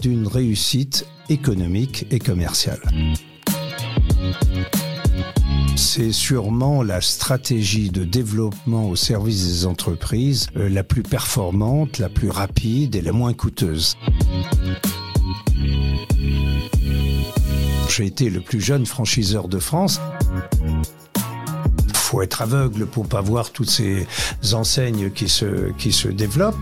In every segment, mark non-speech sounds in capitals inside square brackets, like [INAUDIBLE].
d'une réussite économique et commerciale. C'est sûrement la stratégie de développement au service des entreprises euh, la plus performante, la plus rapide et la moins coûteuse. J'ai été le plus jeune franchiseur de France faut être aveugle pour pas voir toutes ces enseignes qui se, qui se développent.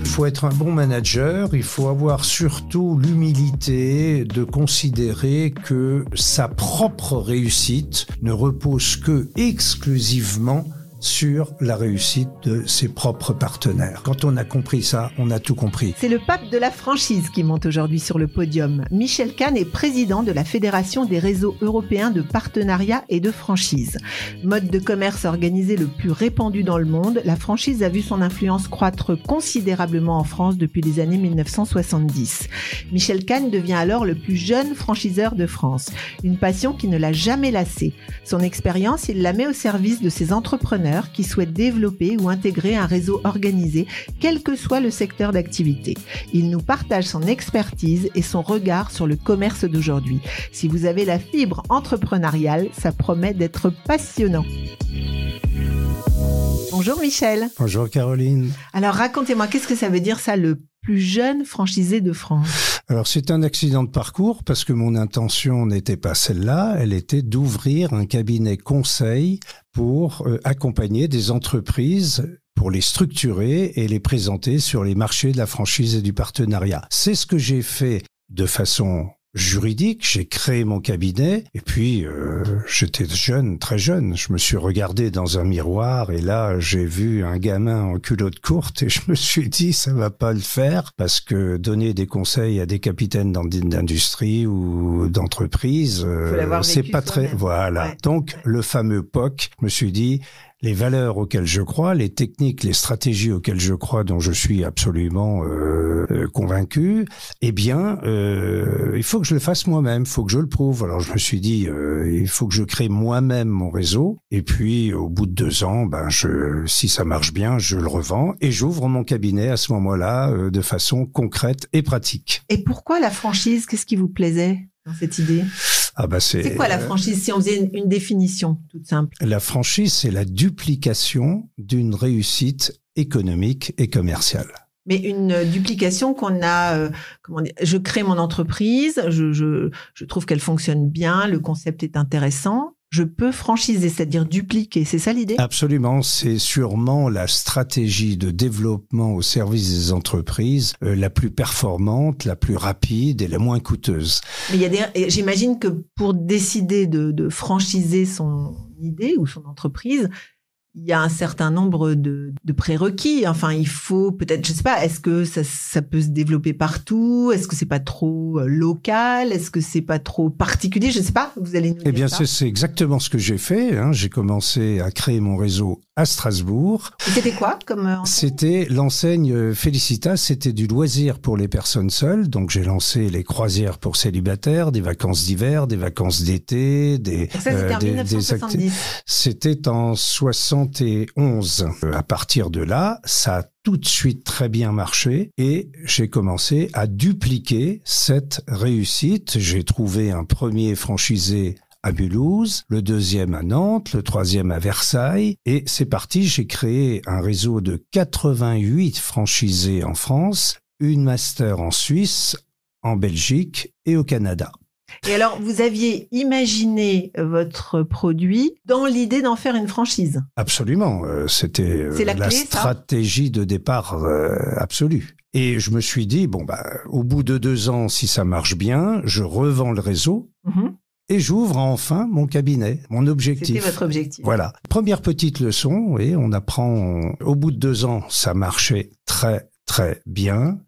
Il faut être un bon manager, il faut avoir surtout l'humilité de considérer que sa propre réussite ne repose que exclusivement sur la réussite de ses propres partenaires. Quand on a compris ça, on a tout compris. C'est le pape de la franchise qui monte aujourd'hui sur le podium. Michel Kahn est président de la Fédération des réseaux européens de partenariat et de franchise. Mode de commerce organisé le plus répandu dans le monde, la franchise a vu son influence croître considérablement en France depuis les années 1970. Michel Kahn devient alors le plus jeune franchiseur de France. Une passion qui ne l'a jamais lassé. Son expérience, il la met au service de ses entrepreneurs qui souhaitent développer ou intégrer un réseau organisé, quel que soit le secteur d'activité. Il nous partage son expertise et son regard sur le commerce d'aujourd'hui. Si vous avez la fibre entrepreneuriale, ça promet d'être passionnant. Bonjour Michel. Bonjour Caroline. Alors racontez-moi, qu'est-ce que ça veut dire ça, le jeune franchisé de France Alors c'est un accident de parcours parce que mon intention n'était pas celle-là, elle était d'ouvrir un cabinet conseil pour euh, accompagner des entreprises pour les structurer et les présenter sur les marchés de la franchise et du partenariat. C'est ce que j'ai fait de façon juridique, j'ai créé mon cabinet et puis euh, j'étais jeune, très jeune, je me suis regardé dans un miroir et là j'ai vu un gamin en culotte courte et je me suis dit ça va pas le faire parce que donner des conseils à des capitaines d'industrie ou d'entreprise, euh, c'est pas très voilà. Donc le fameux POC, je me suis dit les valeurs auxquelles je crois, les techniques, les stratégies auxquelles je crois, dont je suis absolument euh, euh, convaincu, eh bien, euh, il faut que je le fasse moi-même, il faut que je le prouve. Alors je me suis dit, euh, il faut que je crée moi-même mon réseau. Et puis, au bout de deux ans, ben, je, si ça marche bien, je le revends et j'ouvre mon cabinet à ce moment-là euh, de façon concrète et pratique. Et pourquoi la franchise? Qu'est-ce qui vous plaisait dans cette idée? Ah bah c'est quoi la franchise si on faisait une, une définition toute simple? La franchise, c'est la duplication d'une réussite économique et commerciale. Mais une duplication qu'on a, euh, comment dire, je crée mon entreprise, je, je, je trouve qu'elle fonctionne bien, le concept est intéressant, je peux franchiser, c'est-à-dire dupliquer. C'est ça l'idée? Absolument. C'est sûrement la stratégie de développement au service des entreprises euh, la plus performante, la plus rapide et la moins coûteuse. Mais il y a des, j'imagine que pour décider de, de franchiser son idée ou son entreprise, il y a un certain nombre de, de prérequis. Enfin, il faut peut-être, je sais pas, est-ce que ça, ça, peut se développer partout? Est-ce que c'est pas trop euh, local? Est-ce que c'est pas trop particulier? Je sais pas. Vous allez nous Eh bien, c'est exactement ce que j'ai fait. Hein. J'ai commencé à créer mon réseau à Strasbourg. C'était quoi comme euh, C'était l'enseigne Felicitas. C'était du loisir pour les personnes seules. Donc, j'ai lancé les croisières pour célibataires, des vacances d'hiver, des vacances d'été, des. Ça, c'était euh, en des, 1970. C'était en 60 71. À partir de là, ça a tout de suite très bien marché et j'ai commencé à dupliquer cette réussite. J'ai trouvé un premier franchisé à Mulhouse, le deuxième à Nantes, le troisième à Versailles. Et c'est parti, j'ai créé un réseau de 88 franchisés en France, une master en Suisse, en Belgique et au Canada. Et alors, vous aviez imaginé votre produit dans l'idée d'en faire une franchise Absolument. Euh, C'était euh, la, la clé, stratégie de départ euh, absolue. Et je me suis dit, bon, bah, au bout de deux ans, si ça marche bien, je revends le réseau. Mhm. Et j'ouvre enfin mon cabinet, mon objectif. C'était votre objectif. Voilà. Première petite leçon, et on apprend, au bout de deux ans, ça marchait très, très bien.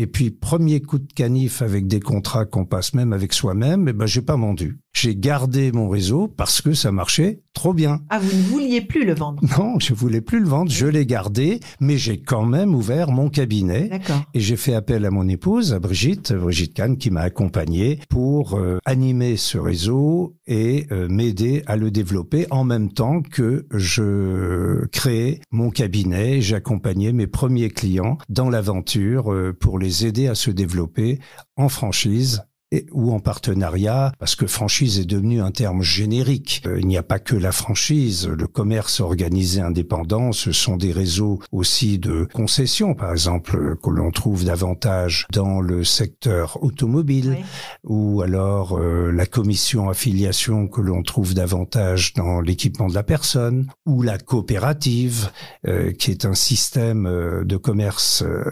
Et puis, premier coup de canif avec des contrats qu'on passe même avec soi-même, eh ben, j'ai pas vendu. J'ai gardé mon réseau parce que ça marchait trop bien. Ah, vous ne vouliez plus le vendre Non, je voulais plus le vendre. Je l'ai gardé, mais j'ai quand même ouvert mon cabinet. D'accord. Et j'ai fait appel à mon épouse, à Brigitte, Brigitte Kahn, qui m'a accompagné pour euh, animer ce réseau et euh, m'aider à le développer en même temps que je créais mon cabinet. J'accompagnais mes premiers clients dans l'aventure euh, pour les aider à se développer en franchise et, ou en partenariat, parce que franchise est devenu un terme générique. Euh, il n'y a pas que la franchise, le commerce organisé indépendant, ce sont des réseaux aussi de concessions, par exemple, que l'on trouve davantage dans le secteur automobile, Oui. ou alors euh, la commission affiliation que l'on trouve davantage dans l'équipement de la personne, ou la coopérative, euh, qui est un système euh, de commerce euh,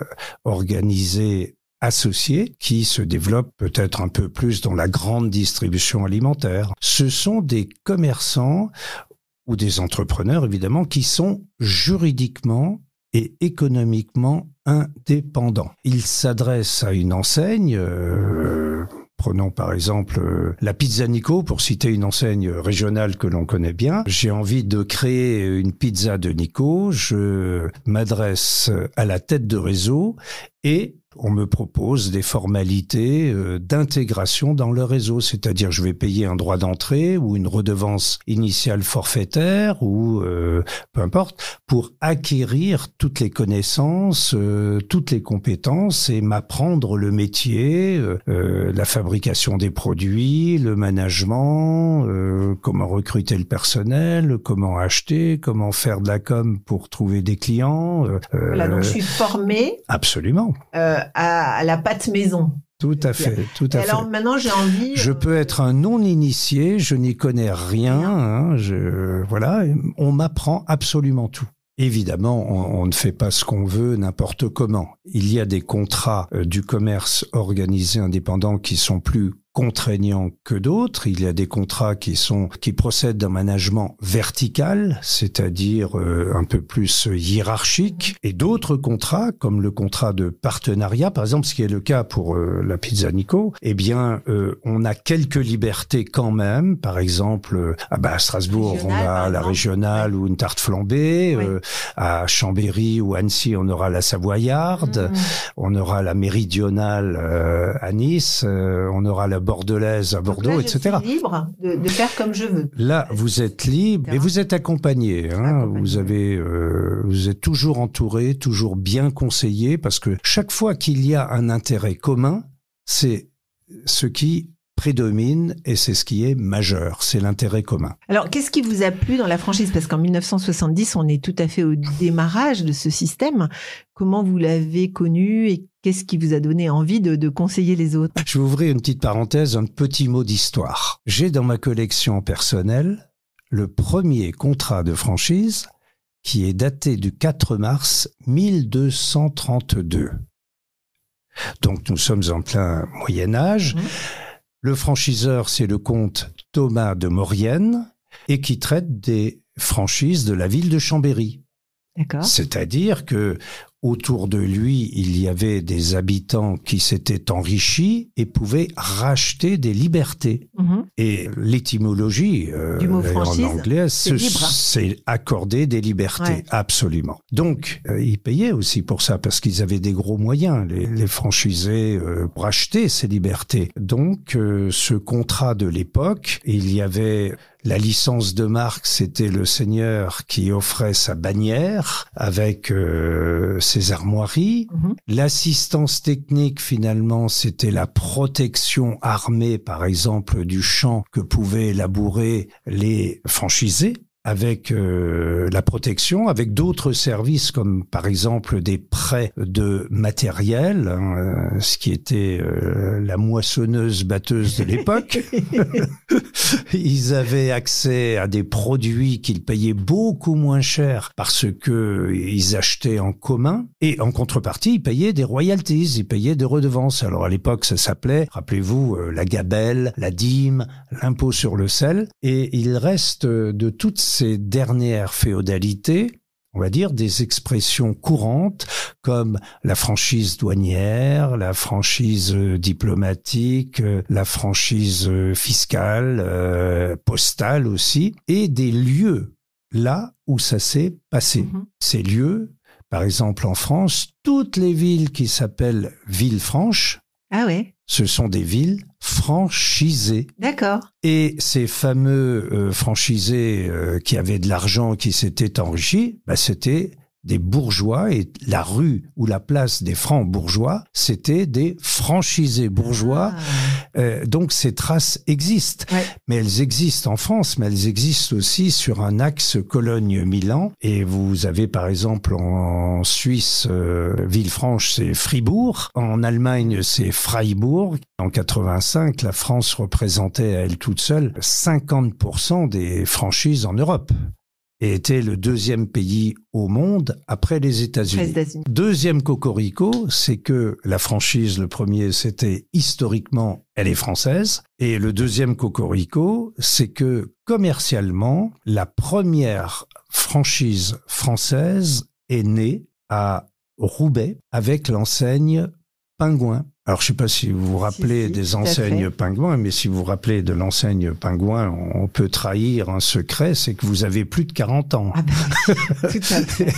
organisé associé qui se développe peut-être un peu plus dans la grande distribution alimentaire. Ce sont des commerçants ou des entrepreneurs évidemment qui sont juridiquement et économiquement indépendants. Ils s'adressent à une enseigne euh, Prenons par exemple euh, la Pizza Nico, pour citer une enseigne régionale que l'on connaît bien. J'ai envie de créer une pizza de Nico. Je m'adresse à la tête de réseau et on me propose des formalités euh, d'intégration dans le réseau, c'est-à-dire je vais payer un droit d'entrée ou une redevance initiale forfaitaire ou euh, peu importe pour acquérir toutes les connaissances, euh, toutes les compétences et m'apprendre le métier, euh, la fabrication des produits, le management, euh, comment recruter le personnel, comment acheter, comment faire de la com pour trouver des clients. Voilà, donc je suis formée Absolument. euh, à, à la pâte maison. Tout à fait, tout Et à fait. alors maintenant, j'ai envie. Je euh, peux être un non-initié, je n'y connais rien. hein, je, voilà, on m'apprend absolument tout. Évidemment, on, on ne fait pas ce qu'on veut n'importe comment. Il y a des contrats euh, du commerce organisé indépendant qui sont plus contraignants que d'autres. Il y a des contrats qui sont qui procèdent d'un management vertical, c'est-à-dire euh, un peu plus hiérarchique, et d'autres contrats comme le contrat de partenariat, par exemple, ce qui est le cas pour euh, la Pizza Nico. Eh bien, euh, on a quelques libertés quand même. Par exemple, ah bah, à Strasbourg, on a la régionale ou une tarte flambée. Oui. euh, à Chambéry ou Annecy, on aura la Savoyarde. mm, On aura la méridionale euh, à Nice, euh, on aura la bordelaise à Bordeaux, là, je etc. suis libre de, de faire comme je veux. Là, vous êtes libre et vous êtes accompagné. Hein, vous avez, euh, vous êtes toujours entouré, toujours bien conseillé, parce que chaque fois qu'il y a un intérêt commun, c'est ce qui prédomine et c'est ce qui est majeur, c'est l'intérêt commun. Alors, qu'est-ce qui vous a plu dans la franchise? Parce qu'en 1970, on est tout à fait au démarrage de ce système. Comment vous l'avez connu et qu'est-ce qui vous a donné envie de, de conseiller les autres? Je vais ouvrir une petite parenthèse, un petit mot d'histoire. J'ai dans ma collection personnelle le premier contrat de franchise qui est daté du 4 mars 1232. Donc nous sommes en plein Moyen Âge. Le franchiseur, c'est le comte Thomas de Maurienne et qui traite des franchises de la ville de Chambéry. D'accord C'est-à-dire que autour de lui, il y avait des habitants qui s'étaient enrichis et pouvaient racheter des libertés. Mhm. Et l'étymologie euh, en anglais, c'est accorder des libertés, Ouais. absolument. Donc, euh, ils payaient aussi pour ça parce qu'ils avaient des gros moyens, les, les franchisés, euh, pour acheter ces libertés. Donc, euh, ce contrat de l'époque, il y avait la licence de marque, c'était le seigneur qui offrait sa bannière avec euh, ses armoiries. Mhm. L'assistance technique, finalement, c'était la protection armée, par exemple, du champ que pouvaient labourer les franchisés avec euh, la protection, avec d'autres services comme par exemple des prêts de matériel, hein, euh, ce qui était euh, la moissonneuse batteuse de l'époque. [LAUGHS] [LAUGHS] ils avaient accès à des produits qu'ils payaient beaucoup moins cher parce que ils achetaient en commun et en contrepartie ils payaient des royalties, ils payaient des redevances. Alors à l'époque ça s'appelait, rappelez-vous, euh, la gabelle, la dîme, l'impôt sur le sel et il reste de toutes ces dernières féodalités on va dire, des expressions courantes comme la franchise douanière, la franchise euh, diplomatique, euh, la franchise euh, fiscale, postale aussi, et des lieux là où ça s'est passé. Mhm. Ces lieux, par exemple en France, toutes les villes qui s'appellent villes franches, ah ouais. Ce sont des villes franchisées. D'accord. Et ces fameux franchisés qui avaient de l'argent, qui s'étaient enrichis, bah, c'était des bourgeois et la rue ou la place des francs bourgeois, c'était des franchisés bourgeois. Ah. Euh, donc ces traces existent, mais elles existent en France, mais elles existent aussi sur un axe Cologne-Milan. Et vous avez par exemple en Suisse, euh, Villefranche, c'est Fribourg. En Allemagne, c'est Freiburg. En 85, la France représentait à elle toute seule 50% des franchises en Europe et était le deuxième pays au monde après les États-Unis. Deuxième cocorico, c'est que la franchise, le premier, c'était historiquement, elle est française. Et le deuxième cocorico, c'est que commercialement, la première franchise française est née à Roubaix avec l'enseigne Pingouin. Alors, je sais pas si vous vous rappelez des enseignes pingouins, mais si vous vous rappelez de l'enseigne pingouin, on peut trahir un secret, c'est que vous avez plus de 40 ans. Ah ben, [LAUGHS] tout à fait.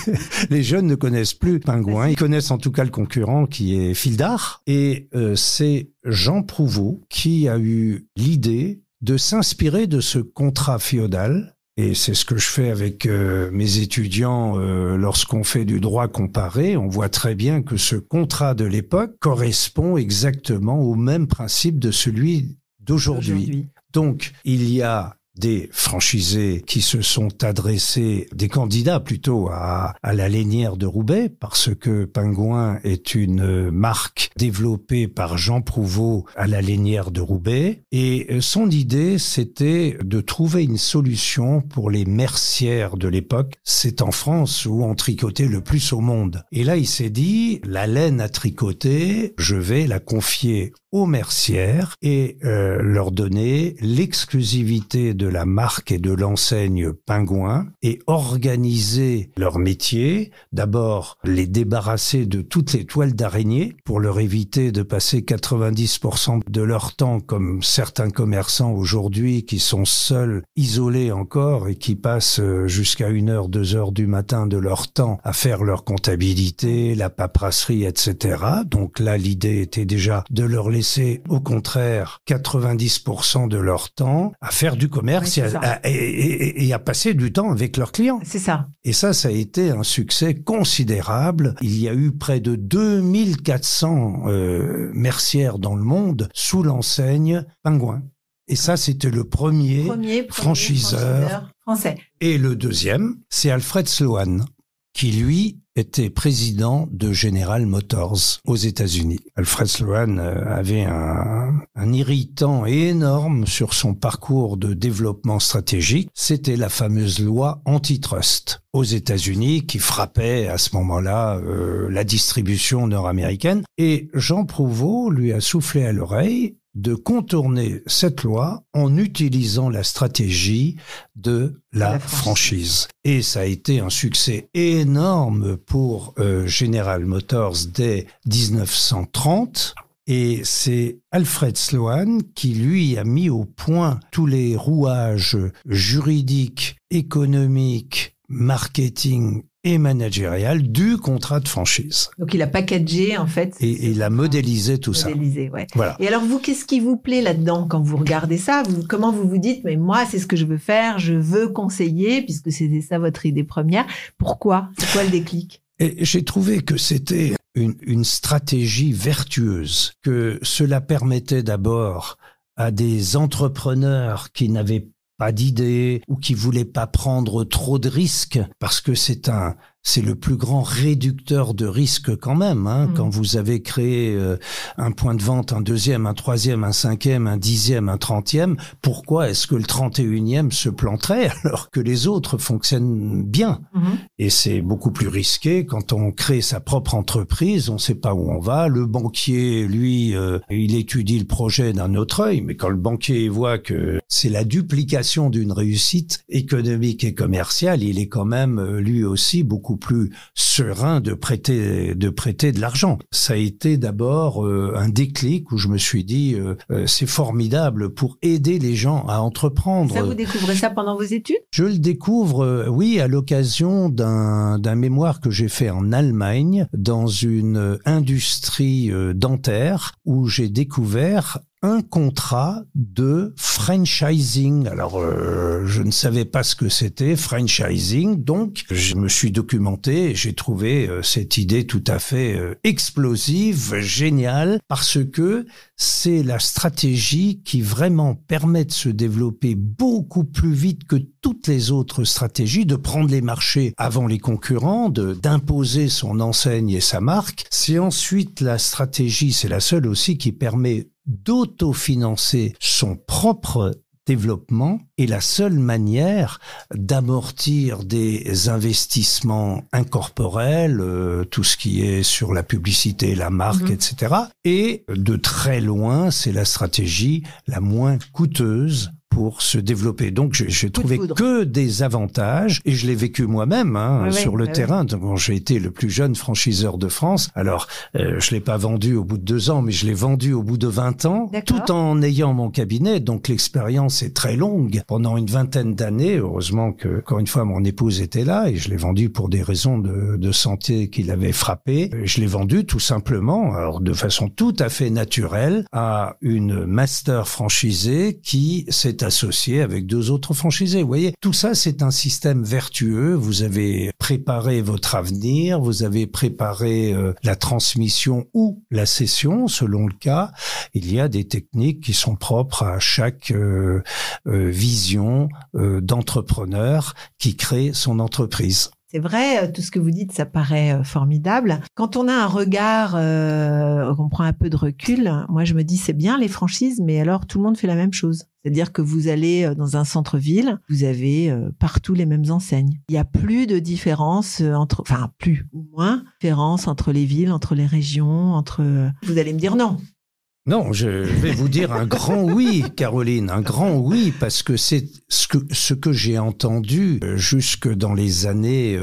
Les jeunes ne connaissent plus pingouin, ils connaissent en tout cas le concurrent qui est Fildar. Et euh, c'est Jean Prouveau qui a eu l'idée de s'inspirer de ce contrat féodal et c'est ce que je fais avec euh, mes étudiants euh, lorsqu'on fait du droit comparé. On voit très bien que ce contrat de l'époque correspond exactement au même principe de celui d'aujourd'hui. Donc, il y a des franchisés qui se sont adressés, des candidats plutôt à, à la Lénière de Roubaix, parce que Pingouin est une marque développée par Jean Prouveau à la Lénière de Roubaix. Et son idée, c'était de trouver une solution pour les mercières de l'époque. C'est en France où on tricotait le plus au monde. Et là, il s'est dit, la laine à tricoter, je vais la confier aux mercières et euh, leur donner l'exclusivité de la marque et de l'enseigne Pingouin et organiser leur métier. D'abord, les débarrasser de toutes les toiles d'araignée pour leur éviter de passer 90% de leur temps comme certains commerçants aujourd'hui qui sont seuls, isolés encore et qui passent euh, jusqu'à une heure, deux heures du matin de leur temps à faire leur comptabilité, la paperasserie, etc. Donc là, l'idée était déjà de leur laisser laisser au contraire 90% de leur temps à faire du commerce et, à, passer du temps avec leurs clients. C'est ça. Et ça, ça a été un succès considérable. Il y a eu près de 2400 euh, mercières dans le monde sous l'enseigne Pingouin. Et ça, c'était le premier, franchiseur, français. Et le deuxième, c'est Alfred Sloan, qui lui était président de General Motors aux États-Unis. Alfred Sloan euh, avait un, irritant énorme sur son parcours de développement stratégique. C'était la fameuse loi antitrust aux États-Unis qui frappait à ce moment-là euh, la distribution nord-américaine. Et Jean Prouveau lui a soufflé à l'oreille de contourner cette loi en utilisant la stratégie de la, franchise. Et ça a été un succès énorme pour euh, General Motors dès 1930. Et c'est Alfred Sloan qui, lui, a mis au point tous les rouages juridiques, économiques, marketing et managérial du contrat de franchise. Donc il a packagé en fait. Et, il a modélisé tout modélisé, ça. Ouais. Voilà. Et alors vous, qu'est-ce qui vous plaît là-dedans quand vous regardez ça? Vous, Comment vous vous dites, mais moi c'est ce que je veux faire, je veux conseiller, puisque c'était ça votre idée première. Pourquoi? C'est quoi le déclic? Et j'ai trouvé que c'était une, une stratégie vertueuse, que cela permettait d'abord à des entrepreneurs qui n'avaient pas d'idées ou qui voulaient pas prendre trop de risques parce que c'est un c'est le plus grand réducteur de risque quand même. Hein, mmh. Quand vous avez créé euh, un point de vente, un deuxième, un troisième, un cinquième, un dixième, un trentième, pourquoi est-ce que le trente et unième se planterait [LAUGHS] alors que les autres fonctionnent bien? Mmh. Et c'est beaucoup plus risqué quand on crée sa propre entreprise, on ne sait pas où on va. Le banquier, lui, euh, il étudie le projet d'un autre œil, mais quand le banquier voit que c'est la duplication d'une réussite économique et commerciale, il est quand même euh, lui aussi beaucoup beaucoup plus serein de prêter de prêter de l'argent. Ça a été d'abord euh, un déclic où je me suis dit euh, euh, c'est formidable pour aider les gens à entreprendre. Ça vous découvrez ça pendant vos études? Je le découvre oui à l'occasion d'un d'un mémoire que j'ai fait en Allemagne dans une industrie dentaire où j'ai découvert un contrat de franchising. Alors, euh, je ne savais pas ce que c'était, franchising, donc je me suis documenté et j'ai trouvé euh, cette idée tout à fait euh, explosive, géniale, parce que c'est la stratégie qui vraiment permet de se développer beaucoup plus vite que toutes les autres stratégies, de prendre les marchés avant les concurrents, d'imposer son enseigne et sa marque. C'est ensuite la stratégie, c'est la seule aussi qui permet d'autofinancer son propre développement est la seule manière d'amortir des investissements incorporels, euh, tout ce qui est sur la publicité, la marque, mhm. etc. Et de très loin, c'est la stratégie la moins coûteuse pour se développer. Donc j'ai trouvé que des avantages et je l'ai vécu moi-même hein, sur le terrain. Donc j'ai été le plus jeune franchiseur de France. Alors euh, je l'ai pas vendu au bout de deux ans, mais je l'ai vendu au bout de 20 ans, tout en ayant mon cabinet. Donc l'expérience est très longue. Pendant une vingtaine d'années, heureusement que encore une fois mon épouse était là et je l'ai vendu pour des raisons de, de santé qui l'avaient frappé. Je l'ai vendu tout simplement, alors de façon tout à fait naturelle, à une master franchisée qui s'est associé avec deux autres franchisés. Vous voyez, tout ça, c'est un système vertueux. Vous avez préparé votre avenir, vous avez préparé euh, la transmission ou la cession, selon le cas. Il y a des techniques qui sont propres à chaque euh, euh, vision d'entrepreneur qui crée son entreprise. C'est vrai, euh, tout ce que vous dites, ça paraît euh, formidable. Quand on a un regard, euh, on prend un peu de recul, moi je me dis c'est bien les franchises, mais alors tout le monde fait la même chose. C'est-à-dire que vous allez dans un centre-ville, vous avez partout les mêmes enseignes. Il n'y a plus de différence entre, enfin plus ou moins, différence entre les villes, entre les régions, entre. Vous allez me dire non. Non, je vais vous dire un grand oui, Caroline, un grand oui, parce que c'est ce que, ce que j'ai entendu euh, jusque dans les années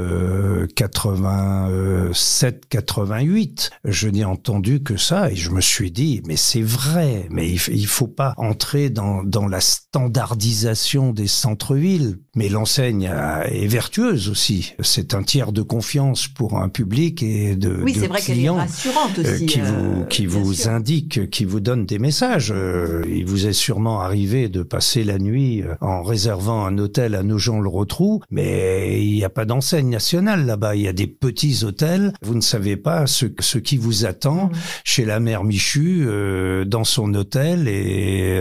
87, 88. Je n'ai entendu que ça et je me suis dit, mais c'est vrai, mais il, il faut pas entrer dans, dans la standardisation des centres-villes. Mais l'enseigne est vertueuse aussi. C'est un tiers de confiance pour un public et de, oui, vrai est rassurante euh, aussi. qui vous, qui vous indique, qui vous donne des messages. Euh, il vous est sûrement arrivé de passer la nuit euh, en réservant un hôtel à Nogent-le-Rotrou, mais il n'y a pas d'enseigne nationale là-bas. Il y a des petits hôtels. Vous ne savez pas ce, ce qui vous attend mmh. chez la mère Michu euh, dans son hôtel et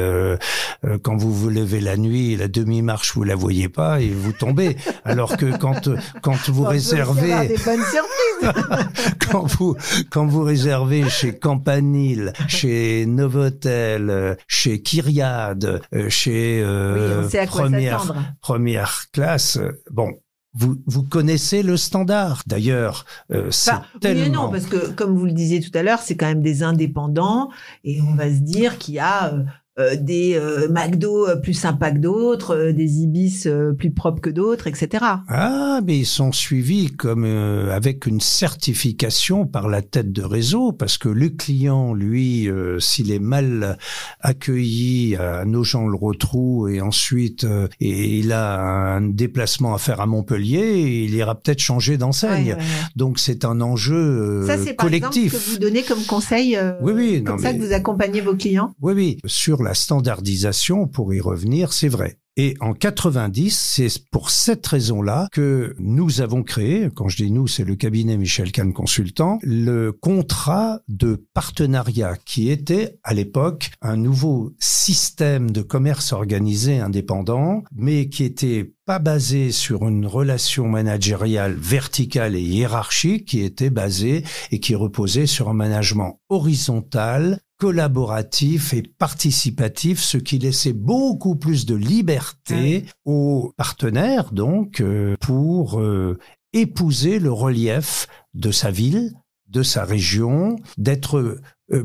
quand vous vous levez la nuit, la demi-marche, vous la voyez pas et vous tombez. [LAUGHS] Alors que quand quand vous réservez des bonnes surprises. [LAUGHS] quand vous quand vous réservez chez Campanile, chez Novotel, euh, chez Kyriade, euh, chez euh, première, première classe, bon, vous, vous connaissez le standard. D'ailleurs, c'est tellement... Oui non, parce que comme vous le disiez tout à l'heure, c'est quand même des indépendants et on va se dire qu'il y a euh, des euh, McDo euh, plus sympas que d'autres, des Ibis plus propres que d'autres, etc. Ah, mais ils sont suivis comme avec une certification par la tête de réseau, parce que le client, lui, s'il est mal accueilli à Nogent-le-Rotrou et ensuite et il a un déplacement à faire à Montpellier, il ira peut-être changer d'enseigne. Donc c'est un enjeu ça, c'est collectif. Par exemple, que vous donnez comme conseil. oui, oui, comme ça que vous accompagnez vos clients? Oui, oui, sur la standardisation, pour y revenir, c'est vrai. Et en 90, c'est pour cette raison-là que nous avons créé, quand je dis nous, c'est le cabinet Michel Kahn Consultant, le contrat de partenariat qui était à l'époque un nouveau système de commerce organisé indépendant, mais qui était pas basé sur une relation managériale verticale et hiérarchique, qui était basé et qui reposait sur un management horizontal collaboratif et participatif, ce qui laissait beaucoup plus de liberté aux partenaires, donc, euh, pour euh, épouser le relief de sa ville, de sa région, d'être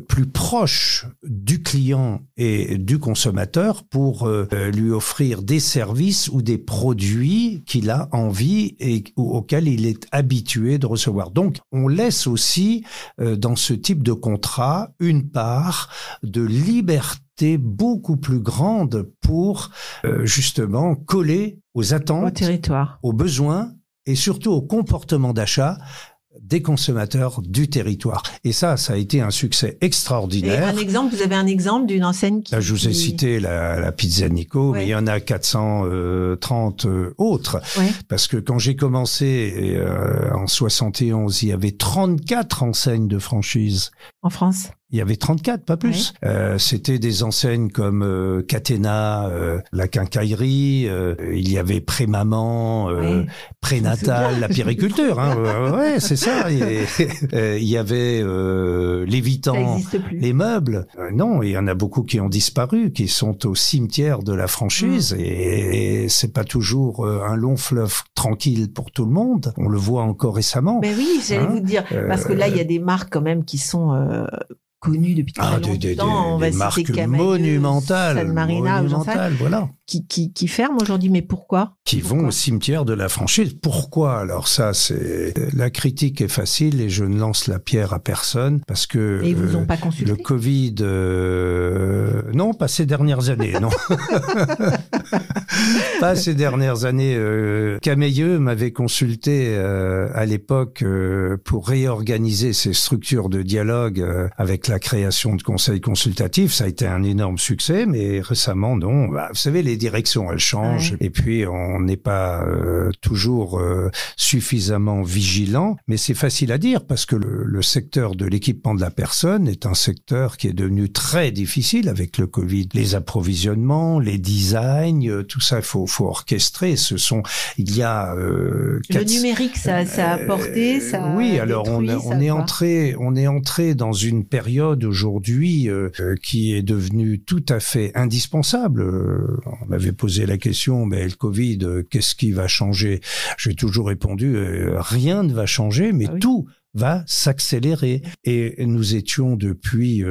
plus proche du client et du consommateur pour euh, lui offrir des services ou des produits qu'il a envie et auxquels il est habitué de recevoir. Donc, on laisse aussi euh, dans ce type de contrat une part de liberté beaucoup plus grande pour justement coller aux attentes, aux besoins et surtout au comportement d'achat des consommateurs du territoire. Et ça, ça a été un succès extraordinaire. Et un exemple, vous avez un exemple d'une enseigne qui... je vous ai cité la, la Pizza Nico, mais il y en a 430 euh, autres. Parce que quand j'ai commencé euh, en 71, il y avait 34 enseignes de franchise. En France il y avait 34, pas plus. Euh, C'était des enseignes comme euh, Catena, euh, la quincaillerie, euh, il y avait Prémaman, euh, Prénatal, la périculture. Hein, [LAUGHS] ouais, c'est ça. il y avait Lévitan, les meubles. non, il y en a beaucoup qui ont disparu, qui sont au cimetière de la franchise, mm. et, et c'est pas toujours un long fleuve tranquille pour tout le monde. On le voit encore récemment. Mais oui, j'allais hein. vous dire, parce que là, il y a des marques quand même qui sont connu depuis très ah, longtemps. Des, des, on va des marques monumentales, San Marina, monumentales, voilà. Qui, qui, qui ferment aujourd'hui, mais pourquoi? Qui vont au cimetière de la franchise. Pourquoi? Alors ça, c'est la critique est facile et je ne lance la pierre à personne parce que et vous ont pas consulté? le Covid, euh, non, pas ces dernières années, non, [LAUGHS] pas ces dernières années. Euh, Cameilleux m'avait consulté euh, à l'époque euh, pour réorganiser ses structures de dialogue euh, avec la création de conseils consultatifs, ça a été un énorme succès, mais récemment, non. Bah, vous savez, les directions, elles changent, et puis on n'est pas euh, toujours euh, suffisamment vigilant. Mais c'est facile à dire parce que le, le secteur de l'équipement de la personne est un secteur qui est devenu très difficile avec le Covid. Les approvisionnements, les designs, euh, tout ça, il faut, faut orchestrer. Ce sont, il y a le numérique, ça, ça a apporté, ça. oui, alors on, on est entré, on est entré dans une période aujourd'hui euh, euh, qui est devenue tout à fait indispensable. Euh, m'avait posé la question, mais le Covid, qu'est-ce qui va changer? J'ai toujours répondu, rien ne va changer, mais ah tout va s'accélérer. Et nous étions depuis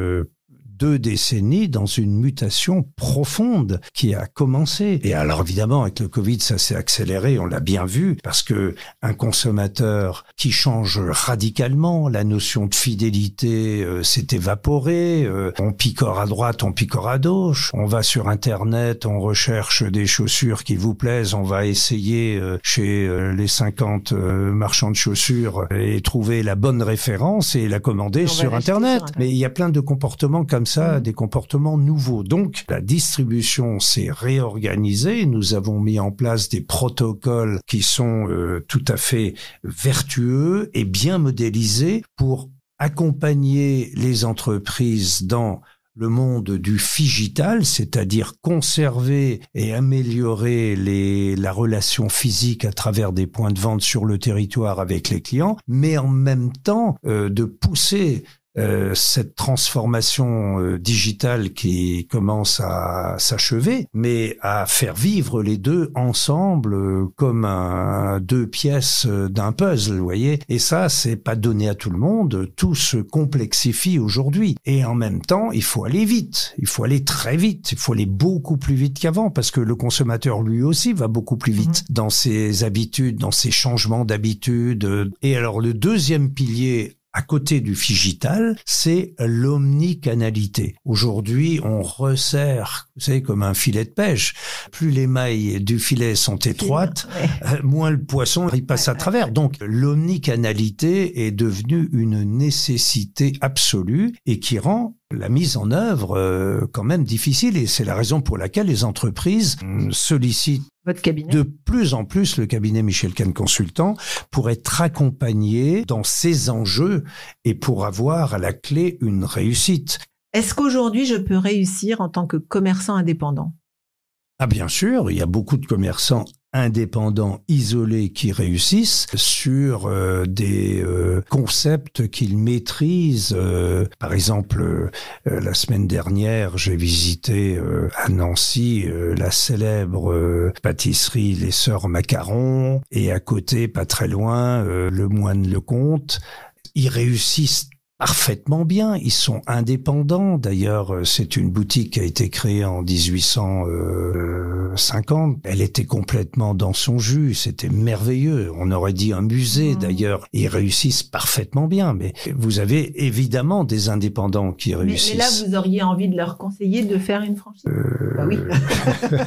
deux décennies dans une mutation profonde qui a commencé. Et alors évidemment, avec le Covid, ça s'est accéléré, on l'a bien vu, parce que un consommateur qui change radicalement, la notion de fidélité euh, s'est évaporée, euh, on picore à droite, on picore à gauche, on va sur Internet, on recherche des chaussures qui vous plaisent, on va essayer euh, chez les 50 marchands de chaussures et trouver la bonne référence et la commander sur Internet. Mais il y a plein de comportements comme ça des comportements nouveaux. Donc la distribution s'est réorganisée. Nous avons mis en place des protocoles qui sont euh, tout à fait vertueux et bien modélisés pour accompagner les entreprises dans le monde du figital, c'est-à-dire conserver et améliorer les, la relation physique à travers des points de vente sur le territoire avec les clients, mais en même temps euh, de pousser euh, cette transformation euh, digitale qui commence à s'achever, mais à faire vivre les deux ensemble euh, comme un, deux pièces d'un puzzle, vous voyez. Et ça, c'est pas donné à tout le monde. Tout se complexifie aujourd'hui. Et en même temps, il faut aller vite. Il faut aller très vite. Il faut aller beaucoup plus vite qu'avant parce que le consommateur lui aussi va beaucoup plus vite mhm. dans ses habitudes, dans ses changements d'habitudes. Et alors, le deuxième pilier à côté du figital, c'est l'omnicanalité. Aujourd'hui, on resserre, vous savez, comme un filet de pêche. Plus les mailles du filet sont étroites, euh, moins le poisson il passe à travers. Donc, l'omnicanalité est devenue une nécessité absolue et qui rend la mise en œuvre euh, quand même difficile et c'est la raison pour laquelle les entreprises sollicitent votre cabinet de plus en plus le cabinet Michel Kahn Consultant pour être accompagné dans ces enjeux et pour avoir à la clé une réussite. Est-ce qu'aujourd'hui je peux réussir en tant que commerçant indépendant? Ah bien sûr, il y a beaucoup de commerçants indépendants isolés qui réussissent sur euh, des euh, concepts qu'ils maîtrisent. Euh, par exemple, la semaine dernière, j'ai visité à Nancy la célèbre pâtisserie Les Sœurs Macarons et à côté, pas très loin, le moine Lecomte Ils réussissent parfaitement bien. Ils sont indépendants. D'ailleurs, euh, c'est une boutique qui a été créée en 1850. Elle était complètement dans son jus. C'était merveilleux. On aurait dit un musée. Mmh. D'ailleurs, ils réussissent parfaitement bien. Mais vous avez évidemment des indépendants qui Mais, réussissent. mais là, vous auriez envie de leur conseiller de faire une franchise? Bah oui.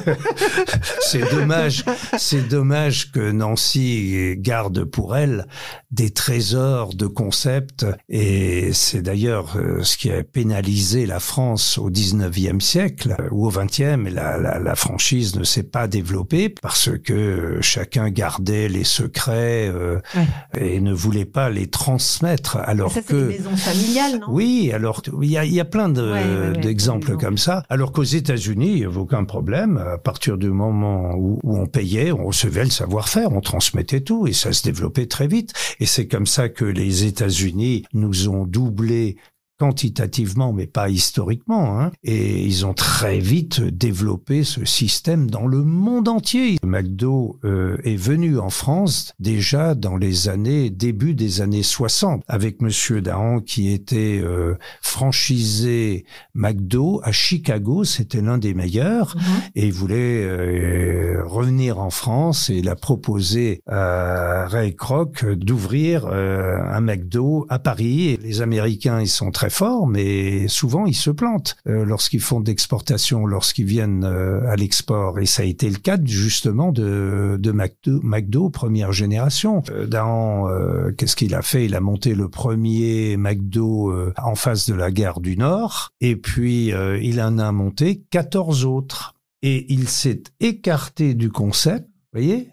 [LAUGHS] c'est dommage, c'est dommage que Nancy garde pour elle des trésors de concepts et c'est d'ailleurs euh, ce qui a pénalisé la France au 19e siècle euh, ou au 20e. La, la, la franchise ne s'est pas développée parce que euh, chacun gardait les secrets euh, Ouais. et ne voulait pas les transmettre alors ça, que des maisons familiales, non? Oui, alors il y a, y a plein de- Ouais, ouais, ouais, d'exemples par exemple. comme ça. Alors qu'aux États-Unis, il n'y avait aucun problème. À partir du moment où, où on payait, on recevait le savoir-faire, on transmettait tout et ça se développait très vite. Et c'est comme ça que les États-Unis nous ont doublé quantitativement, mais pas historiquement. Hein. Et ils ont très vite développé ce système dans le monde entier. McDo euh, est venu en France déjà dans les années début des années 60 avec Monsieur Dahan qui était euh, franchisé McDo à Chicago. C'était l'un des meilleurs Mhm. et il voulait euh, revenir en France et il a proposé à Ray Kroc d'ouvrir euh, un McDo à Paris. Et les Américains, ils sont très forts, mais souvent ils se plantent euh, lorsqu'ils font d'exportation, lorsqu'ils viennent euh, à l'export. Et ça a été le cas justement de, de McDo, McDo première génération. Euh, Dahan, euh, qu'est-ce qu'il a fait? Il a monté le premier McDo euh, en face de la gare du Nord, et puis il en a monté 14 autres et il s'est écarté du concept, vous voyez?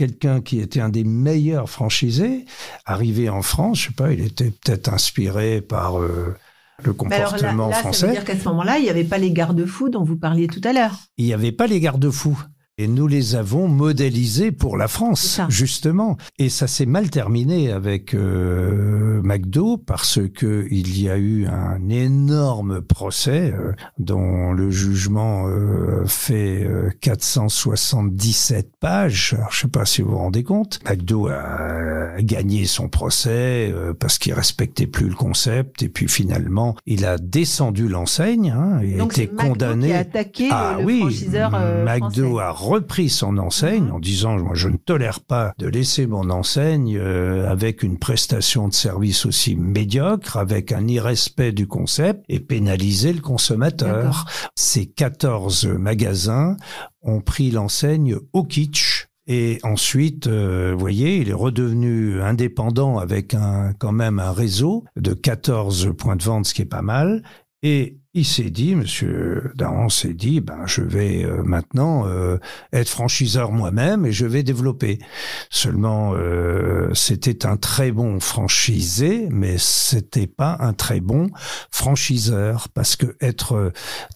Quelqu'un qui était un des meilleurs franchisés, arrivé en France, je sais pas, il était peut-être inspiré par euh, le Mais alors là, comportement là, ça français. veut dire qu'à ce moment-là, il n'y avait pas les garde-fous dont vous parliez tout à l'heure. Il n'y avait pas les garde-fous. Et nous les avons modélisés pour la France, justement. Et ça s'est mal terminé avec euh, McDo parce que il y a eu un énorme procès euh, dont le jugement euh, fait euh, 477 pages. Alors, je sais pas si vous vous rendez compte. McDo a gagné son procès euh, parce qu'il respectait plus le concept et puis finalement il a descendu l'enseigne. Hein, et a été condamné. qui a attaqué Ah le, oui, franchiseur euh, McDo français. a repris son enseigne Mhm. en disant moi je ne tolère pas de laisser mon enseigne euh, avec une prestation de service aussi médiocre, avec un irrespect du concept et pénaliser le consommateur. Ces 14 magasins ont pris l'enseigne au kitsch. Et ensuite, euh, vous voyez, il est redevenu indépendant avec un, quand même un réseau de 14 points de vente, ce qui est pas mal. Et il s'est dit, Monsieur Dahan s'est dit, ben je vais euh, maintenant euh, être franchiseur moi-même et je vais développer. Seulement, euh, c'était un très bon franchisé, mais c'était pas un très bon franchiseur parce que être euh,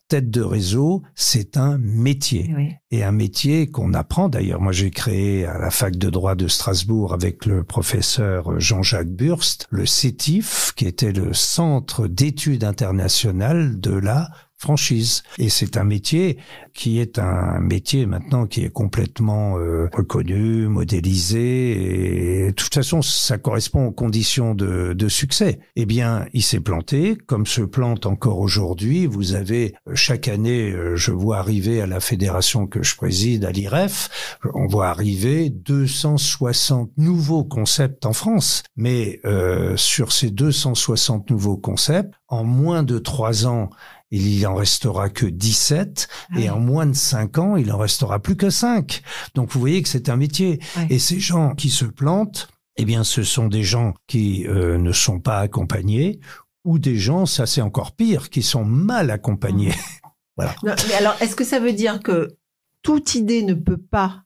tête de réseau, c'est un métier Oui. et un métier qu'on apprend. D'ailleurs, moi, j'ai créé à la fac de droit de Strasbourg avec le professeur Jean-Jacques Burst le CETIF, qui était le Centre d'études internationales de la franchise. Et c'est un métier qui est un métier maintenant qui est complètement euh, reconnu, modélisé. Et de toute façon, ça correspond aux conditions de, de succès. Eh bien, il s'est planté, comme se plante encore aujourd'hui. Vous avez euh, chaque année, euh, je vois arriver à la fédération que je préside, à l'IREF, on voit arriver 260 nouveaux concepts en France. Mais euh, sur ces 260 nouveaux concepts, en moins de trois ans, il en restera que 17 Ah et en moins de 5 ans, il en restera plus que 5. Donc vous voyez que c'est un métier. Ouais. Et ces gens qui se plantent, eh bien ce sont des gens qui euh, ne sont pas accompagnés ou des gens, ça c'est encore pire, qui sont mal accompagnés. [LAUGHS] Non, mais alors, est-ce que ça veut dire que toute idée ne peut pas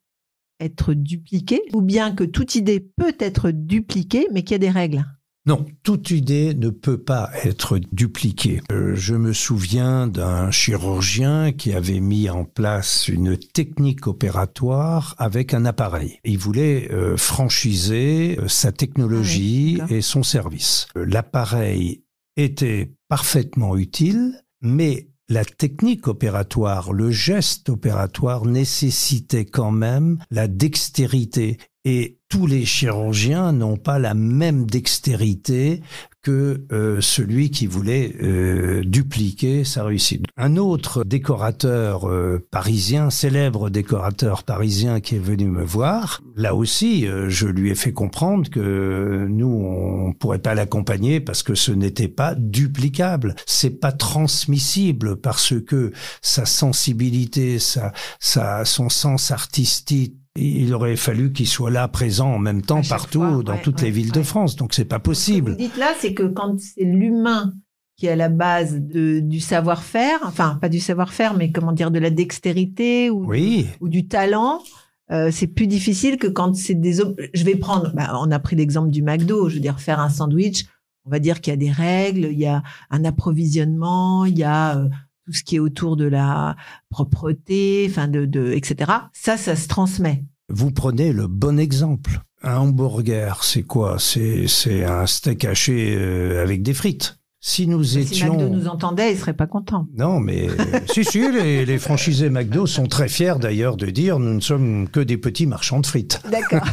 être dupliquée ou bien que toute idée peut être dupliquée mais qu'il y a des règles? Non, toute idée ne peut pas être dupliquée. Euh, je me souviens d'un chirurgien qui avait mis en place une technique opératoire avec un appareil. Il voulait euh, franchiser euh, sa technologie Ah et son service. L'appareil était parfaitement utile, mais la technique opératoire, le geste opératoire nécessitait quand même la dextérité. Et tous les chirurgiens n'ont pas la même dextérité que euh, celui qui voulait euh, dupliquer sa réussite. Un autre décorateur euh, parisien, célèbre décorateur parisien qui est venu me voir, là aussi, je lui ai fait comprendre que nous, on pourrait pas l'accompagner parce que ce n'était pas duplicable, c'est pas transmissible parce que sa sensibilité, sa, sa, son sens artistique il aurait fallu qu'il soit là, présent en même temps, partout, dans toutes les villes de France. Donc c'est pas possible. Ce que vous dites là, c'est que quand c'est l'humain qui est à la base de, du savoir-faire, enfin pas du savoir-faire, mais comment dire, de la dextérité ou, ou du talent, euh, c'est plus difficile que quand c'est des. Je vais prendre. Bah, on a pris l'exemple du McDo. Je veux dire, faire un sandwich. On va dire qu'il y a des règles, il y a un approvisionnement, il y a euh, tout ce qui est autour de la propreté, enfin de, de etc. Ça, ça se transmet. Vous prenez le bon exemple. Un hamburger, c'est quoi? C'est c'est un steak haché euh, avec des frites. Si nous étions. Si McDo nous entendait, il serait pas content. Non, mais si, si, les, les, franchisés McDo sont très fiers d'ailleurs de dire nous ne sommes que des petits marchands de frites. D'accord.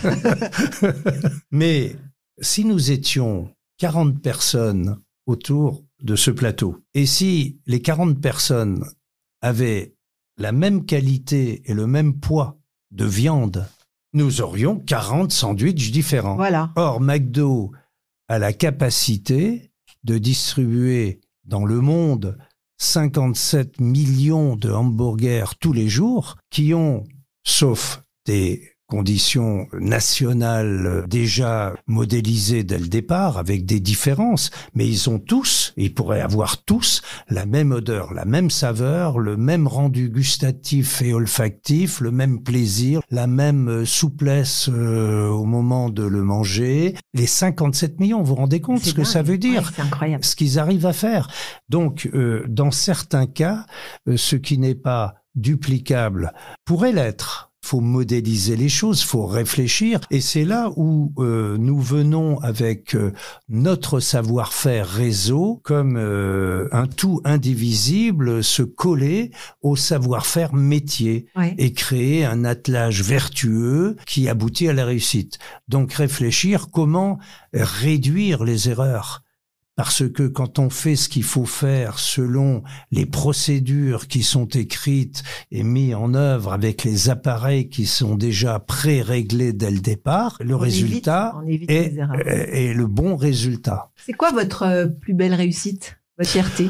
[LAUGHS] mais si nous étions 40 personnes autour de ce plateau. Et si les 40 personnes avaient la même qualité et le même poids de viande, nous aurions 40 sandwichs différents. Voilà. Or, McDo a la capacité de distribuer dans le monde 57 millions de hamburgers tous les jours qui ont, sauf des conditions nationales déjà modélisées dès le départ, avec des différences, mais ils ont tous, ils pourraient avoir tous, la même odeur, la même saveur, le même rendu gustatif et olfactif, le même plaisir, la même souplesse euh, au moment de le manger. Les 57 millions, vous vous rendez compte ce que ça veut dire? incroyable. Ce qu'ils arrivent à faire. Donc, euh, dans certains cas, euh, ce qui n'est pas duplicable pourrait l'être faut modéliser les choses, faut réfléchir, et c'est là où euh, nous venons avec euh, notre savoir-faire réseau comme euh, un tout indivisible se coller au savoir-faire métier et créer un attelage vertueux qui aboutit à la réussite. Donc réfléchir comment réduire les erreurs parce que quand on fait ce qu'il faut faire selon les procédures qui sont écrites et mises en œuvre avec les appareils qui sont déjà pré-réglés dès le départ, le résultat est, est, le bon résultat. C'est quoi votre euh, plus belle réussite, votre fierté?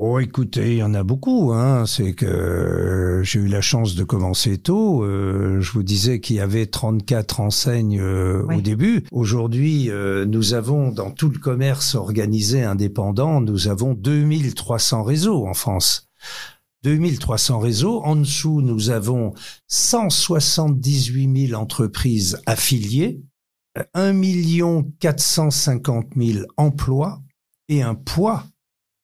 Oh, écoutez, il y en a beaucoup. Hein. C'est que euh, j'ai eu la chance de commencer tôt. Euh, je vous disais qu'il y avait 34 enseignes euh, au début. Aujourd'hui, nous avons dans tout le commerce organisé indépendant, nous avons 2300 réseaux en France. 2300 réseaux. En dessous, nous avons 178 000 entreprises affiliées, 1 450 000 emplois et un poids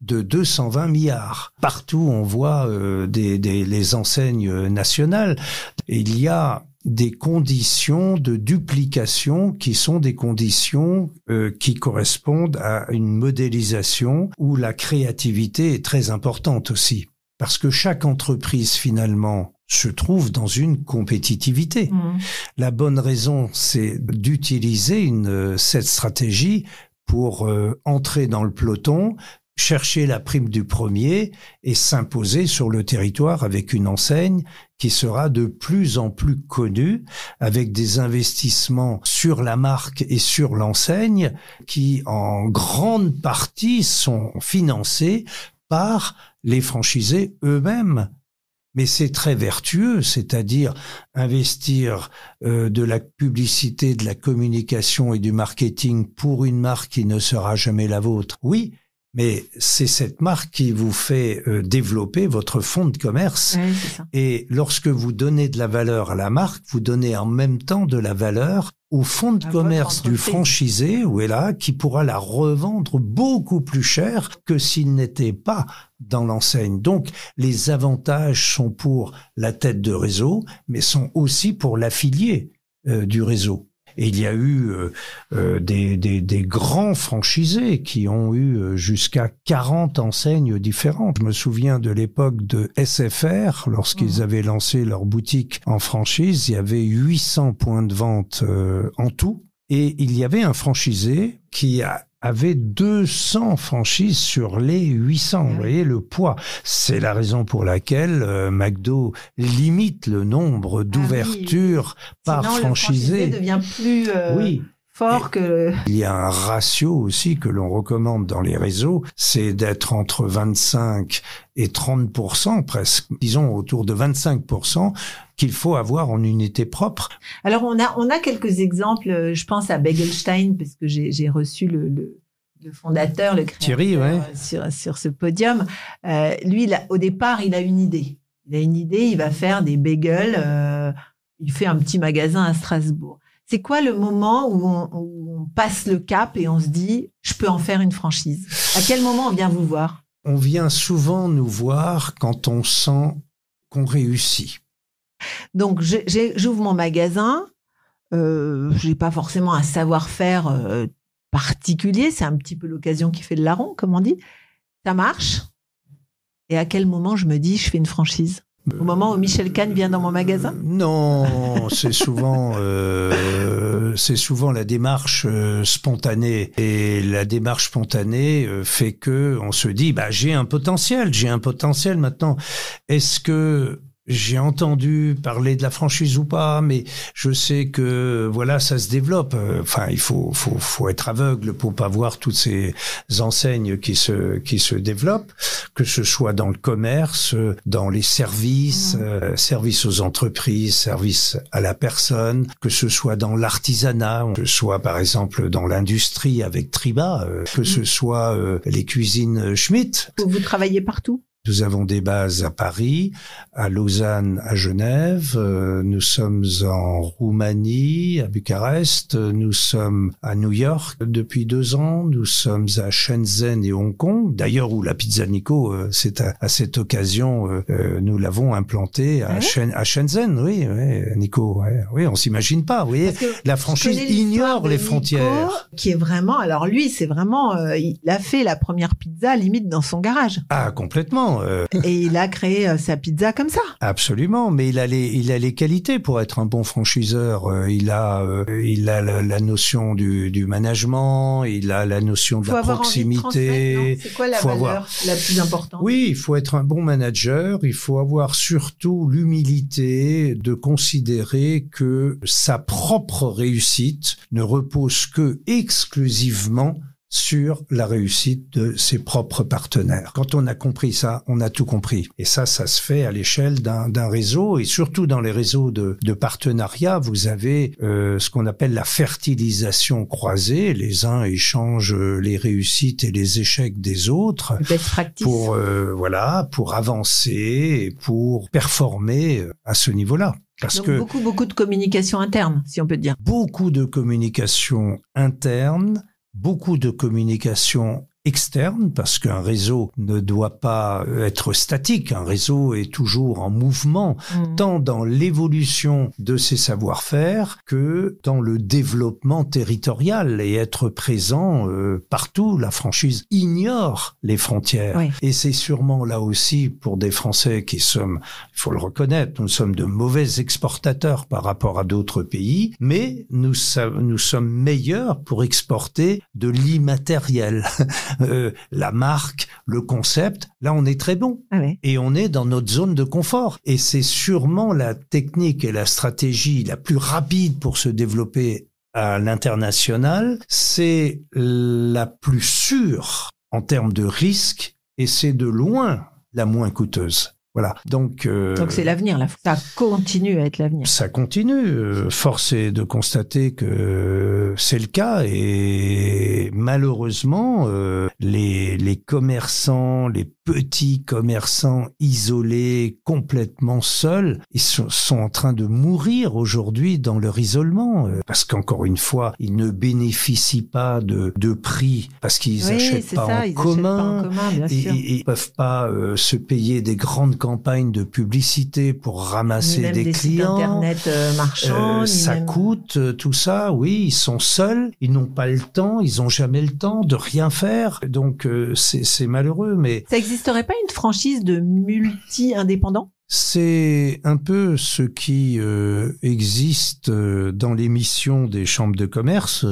de 220 milliards. Partout, on voit euh, des, les enseignes nationales. il y a des conditions de duplication qui sont des conditions euh, qui correspondent à une modélisation où la créativité est très importante aussi. Parce que chaque entreprise, finalement, se trouve dans une compétitivité. Mmh. La bonne raison, c'est d'utiliser une, cette stratégie pour euh, entrer dans le peloton, chercher la prime du premier et s'imposer sur le territoire avec une enseigne qui sera de plus en plus connue avec des investissements sur la marque et sur l'enseigne qui en grande partie sont financés par les franchisés eux-mêmes. Mais c'est très vertueux, c'est-à-dire investir euh, de la publicité, de la communication et du marketing pour une marque qui ne sera jamais la vôtre. Oui, mais c'est cette marque qui vous fait euh, développer votre fonds de commerce. Et lorsque vous donnez de la valeur à la marque, vous donnez en même temps de la valeur au fonds de commerce du franchisé, où est là, qui pourra la revendre beaucoup plus cher que s'il n'était pas dans l'enseigne. Donc, les avantages sont pour la tête de réseau, mais sont aussi pour l'affilié euh, du réseau. Et il y a eu euh, euh, des, des, des, grands franchisés qui ont eu euh, jusqu'à 40 enseignes différentes. Je me souviens de l'époque de SFR, lorsqu'ils mmh. avaient lancé leur boutique en franchise, il y avait 800 points de vente en tout. Et il y avait un franchisé qui a avait 200 franchises sur les 800. Vous voyez le poids. C'est la raison pour laquelle euh, McDo limite le nombre ah d'ouvertures par franchisé. Le devient plus euh, oui. Fort que. Il y a un ratio aussi que l'on recommande dans les réseaux, c'est d'être entre 25 et 30% presque, disons autour de 25 qu'il faut avoir en unité propre. Alors on a on a quelques exemples. Euh, je pense à Begelstein parce que j'ai reçu le, le, le, fondateur, le créateur Thierry, ouais. sur sur ce podium. Euh, lui, au départ, il a une idée. Il a une idée. Il va faire des bagels. Euh, il fait un petit magasin à Strasbourg. C'est quoi le moment où on, où on passe le cap et on se dit je peux en faire une franchise? À quel moment on vient vous voir? On vient souvent nous voir quand on sent qu'on réussit. Donc, j'ouvre mon magasin. Euh, j'ai pas forcément un savoir-faire euh, particulier. C'est un petit peu l'occasion qui fait le larron, comme on dit. Ça marche? Et à quel moment je me dis, je fais une franchise? Au moment où Michel Kahn vient dans mon magasin? Non, c'est souvent, euh, c'est souvent la démarche euh, spontanée et la démarche spontanée euh, fait que on se dit, bah j'ai un potentiel, j'ai un potentiel maintenant. Est-ce que j'ai entendu parler de la franchise ou pas, mais je sais que voilà, ça se développe. Enfin, il faut faut faut être aveugle pour pas voir toutes ces enseignes qui se qui se développent, que ce soit dans le commerce, dans les services, mmh. euh, services aux entreprises, services à la personne, que ce soit dans l'artisanat, que ce soit par exemple dans l'industrie avec Triba, euh, que ce mmh. soit euh, les cuisines Schmitt. Vous travaillez partout? Nous avons des bases à Paris, à Lausanne, à Genève. Euh, nous sommes en Roumanie, à Bucarest. Nous sommes à New York depuis deux ans. Nous sommes à Shenzhen et Hong Kong. D'ailleurs, où la pizza Nico, euh, c'est à, cette occasion, euh, nous l'avons implanté à, à, Shenzhen. Oui, oui Nico. Oui, on s'imagine pas. Vous voyez, la franchise ignore les frontières. qui est vraiment, alors lui, c'est vraiment, il a fait la première pizza limite dans son garage. Ah, complètement. Euh. Et il a créé euh, sa pizza comme ça. Absolument, mais il a les, il a les qualités pour être un bon franchiseur. Euh, il a, il a la, notion du, du, management, il a la notion de la proximité. C'est quoi la valeur la plus importante? Oui, il faut être un bon manager. Il faut avoir surtout l'humilité de considérer que sa propre réussite ne repose que exclusivement sur la réussite de ses propres partenaires. Quand on a compris ça, on a tout compris. Et ça, ça se fait à l'échelle d'un réseau et surtout dans les réseaux de, de partenariat, vous avez euh, ce qu'on appelle la fertilisation croisée. Les uns échangent les réussites et les échecs des autres pour euh, voilà pour avancer et pour performer à ce niveau-là. Parce Donc que beaucoup beaucoup de communication interne, si on peut dire. Beaucoup de communication interne beaucoup de communication externe parce qu'un réseau ne doit pas être statique. Un réseau est toujours en mouvement, mm. tant dans l'évolution de ses savoir-faire que dans le développement territorial et être présent euh, partout. La franchise ignore les frontières. Et c'est sûrement là aussi pour des Français qui sommes, il faut le reconnaître, nous sommes de mauvais exportateurs par rapport à d'autres pays, mais nous, nous sommes meilleurs pour exporter de l'immatériel. [LAUGHS] Euh, la marque, le concept, là on est très bon. Ah et on est dans notre zone de confort. Et c'est sûrement la technique et la stratégie la plus rapide pour se développer à l'international. C'est la plus sûre en termes de risque et c'est de loin la moins coûteuse. Voilà. Donc, euh, donc c'est l'avenir. Là. Ça continue à être l'avenir. Ça continue. Euh, force est de constater que c'est le cas et malheureusement, euh, les, les commerçants, les petits commerçants isolés, complètement seuls, ils sont, sont en train de mourir aujourd'hui dans leur isolement parce qu'encore une fois, ils ne bénéficient pas de, de prix parce qu'ils n'achètent pas, en commun, ils, ils, peuvent pas se payer des grandes campagnes de publicité pour ramasser Ni même des, des sites clients. internet euh, marchands. Euh, ça même- coûte euh, tout ça, oui, ils sont seuls, ils n'ont pas le temps, ils ont jamais le temps de rien faire, donc euh, c'est malheureux, mais Ça existerait pas une franchise de multi-indépendants? C'est un peu ce qui euh, existe dans les missions des chambres de commerce.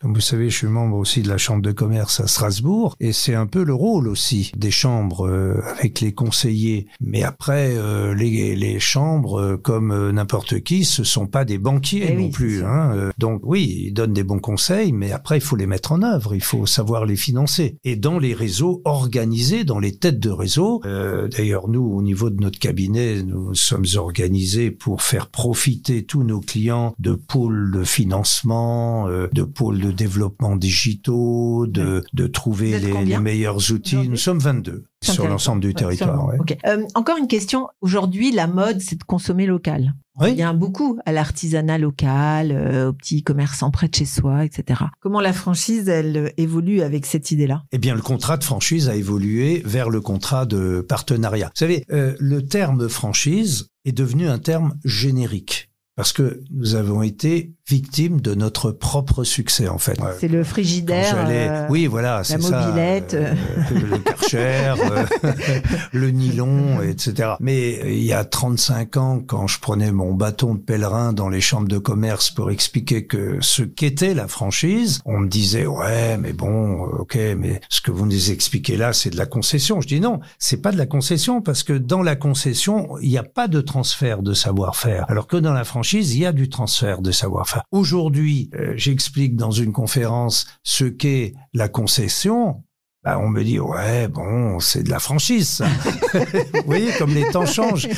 Comme vous savez, je suis membre aussi de la chambre de commerce à Strasbourg, et c'est un peu le rôle aussi des chambres euh, avec les conseillers. Mais après, euh, les, les chambres, euh, comme euh, n'importe qui, ce sont pas des banquiers Eh non plus. Hein. Euh, Donc oui, ils donnent des bons conseils, mais après, il faut les mettre en œuvre, il faut savoir les financer. Et dans les réseaux organisés, dans les têtes de réseau, euh, d'ailleurs, nous, au niveau de notre cabinet, nous sommes organisés pour faire profiter tous nos clients de pôles de financement, euh, de pôles de développement digitaux, de, de trouver les, meilleurs outils. Nous sommes 22 sur l'ensemble du Ouais, territoire. ouais. Euh, encore une question. Aujourd'hui, la mode, c'est de consommer local. On Oui. vient beaucoup à l'artisanat local, euh, aux petits commerçants près de chez soi, etc. Comment la franchise, elle euh, évolue avec cette idée-là? Eh bien, le contrat de franchise a évolué vers le contrat de partenariat. Vous savez, euh, le terme franchise est devenu un terme générique parce que nous avons été victimes de notre propre succès, en fait. C'est le frigidaire. euh, oui, voilà, c'est ça. mobilette. euh, le karcher, euh, [LAUGHS] le nylon, etc. Mais euh, il y a 35 ans, quand je prenais mon bâton de pèlerin dans les chambres de commerce pour expliquer que ce qu'était la franchise, on me disait ouais, mais bon, euh, ok, mais ce que vous nous expliquez là, c'est de la concession. Je dis non, c'est pas de la concession parce que dans la concession, il n'y a pas de transfert de savoir-faire, alors que dans la franchise, il y a du transfert de savoir-faire. Aujourd'hui, euh, j'explique dans une conférence ce qu'est la concession. Bah, on me dit ouais bon c'est de la franchise. [LAUGHS] Vous voyez comme les temps changent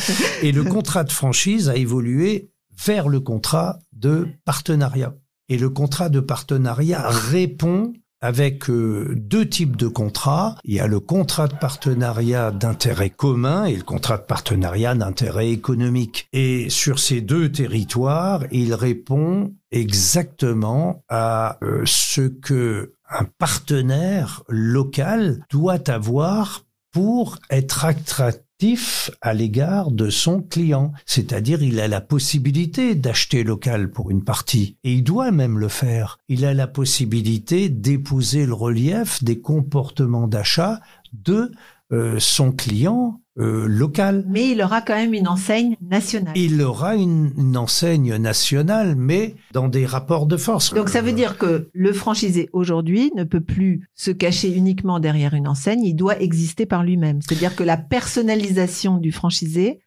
et le contrat de franchise a évolué vers le contrat de partenariat et le contrat de partenariat répond avec euh, deux types de contrats. Il y a le contrat de partenariat d'intérêt commun et le contrat de partenariat d'intérêt économique. Et sur ces deux territoires, il répond exactement à euh, ce que un partenaire local doit avoir pour être attractif à l'égard de son client. C'est-à-dire, il a la possibilité d'acheter local pour une partie. Et il doit même le faire. Il a la possibilité d'épouser le relief des comportements d'achat de euh, son client euh, local. Mais il aura quand même une enseigne nationale. Il aura une, une enseigne nationale, mais dans des rapports de force. Donc ça veut dire que le franchisé aujourd'hui ne peut plus se cacher uniquement derrière une enseigne, il doit exister par lui-même. C'est-à-dire que la personnalisation du franchisé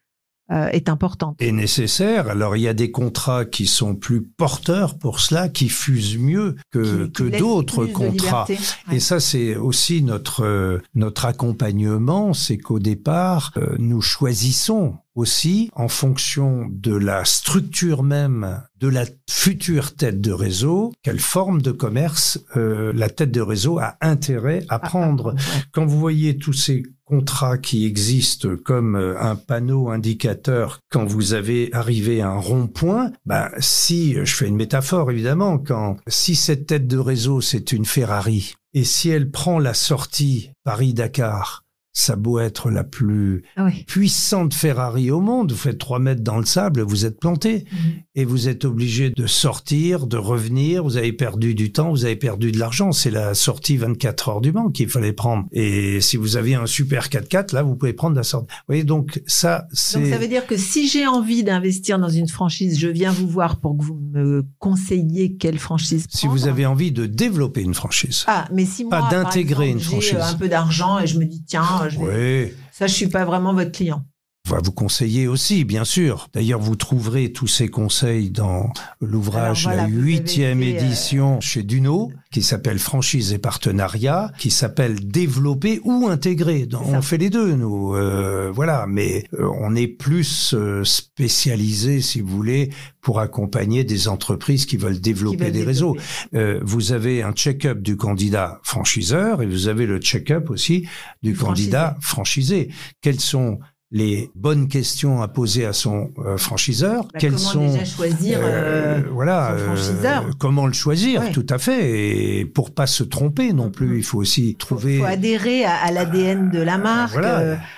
est importante. est nécessaire. Alors il y a des contrats qui sont plus porteurs pour cela, qui fusent mieux que, Qui- qui que d'autres contrats. Ouais. Et ça, c'est aussi notre euh, notre accompagnement, c'est qu'au départ, euh, nous choisissons aussi en fonction de la structure même de la future tête de réseau, quelle forme de commerce euh, la tête de réseau a intérêt à prendre. Ouais. Quand vous voyez tous ces contrats qui existent comme euh, un panneau indicateur quand vous avez arrivé à un rond-point, ben si je fais une métaphore évidemment, quand si cette tête de réseau c'est une Ferrari et si elle prend la sortie Paris-Dakar, ça beau être la plus Ah oui. puissante Ferrari au monde, vous faites trois mètres dans le sable, vous êtes planté Mhm. et vous êtes obligé de sortir, de revenir, vous avez perdu du temps, vous avez perdu de l'argent, c'est la sortie 24 heures du Mans qu'il fallait prendre. Et si vous aviez un super 4x4, là, vous pouvez prendre la sortie. Vous voyez, donc ça, c'est... Donc ça veut dire que si j'ai envie d'investir dans une franchise, je viens vous voir pour que vous me conseilliez quelle franchise Si vous avez envie de développer une franchise. Ah, mais si Pas moi, par d'intégrer une j'ai, euh, franchise. un peu d'argent et je me dis tiens, je vais- Oui. ça je suis pas vraiment votre client. On va vous conseiller aussi, bien sûr. D'ailleurs, vous trouverez tous ces conseils dans l'ouvrage voilà, La huitième euh, édition chez Duno, qui s'appelle Franchise et Partenariat, qui s'appelle Développer ou Intégrer. On fait les deux, nous. Euh, voilà, mais euh, on est plus euh, spécialisé, si vous voulez, pour accompagner des entreprises qui veulent développer Qui veulent des réseaux. Euh, vous avez un check-up du candidat franchiseur et vous avez le check-up aussi du Du franchisé. candidat franchisé. Quels sont les bonnes questions à poser à son euh, franchiseur. Bah, Quels comment sont déjà choisir euh, euh, voilà son franchiseur? Comment le choisir Tout à fait. Et pour pas se tromper non plus, il faut aussi trouver. Il faut adhérer à, l'ADN de la marque,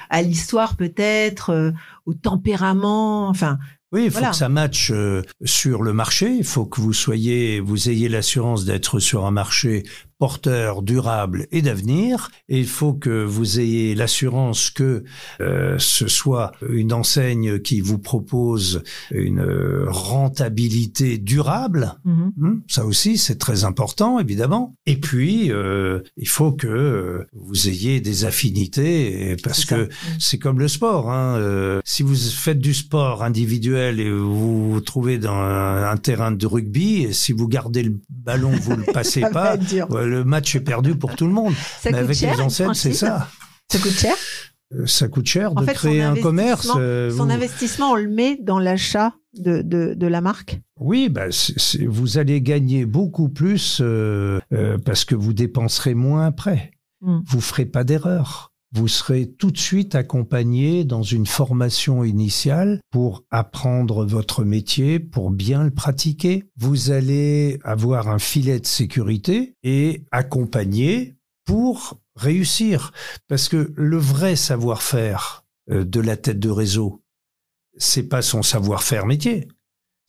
à l'histoire peut-être, au tempérament. Enfin, oui, il faut que ça matche sur le marché. Il faut que vous soyez, vous ayez l'assurance d'être sur un marché porteur, durable et d'avenir. Et il faut que vous ayez l'assurance que euh, ce soit une enseigne qui vous propose une rentabilité durable. Mhm. Hmm, ça aussi, c'est très important, évidemment. Et puis, euh, il faut que vous ayez des affinités, parce que c'est comme le sport. Hein. Euh, si vous faites du sport individuel et vous vous trouvez dans un, terrain de rugby, et si vous gardez le ballon, vous le passez [LAUGHS] pas le match est perdu pour tout le monde. Ça Mais avec les enseignes, c'est ça. Ça coûte cher euh, ça coûte cher de créer un commerce. Euh, son investissement, on le met dans l'achat de, de, la marque Oui, bah, vous allez gagner beaucoup plus euh, parce que vous dépenserez moins après. Hmm. Vous ferez pas d'erreur vous serez tout de suite accompagné dans une formation initiale pour apprendre votre métier, pour bien le pratiquer. Vous allez avoir un filet de sécurité et accompagner pour réussir. Parce que le vrai savoir-faire euh, de la tête de réseau, c'est pas son savoir-faire métier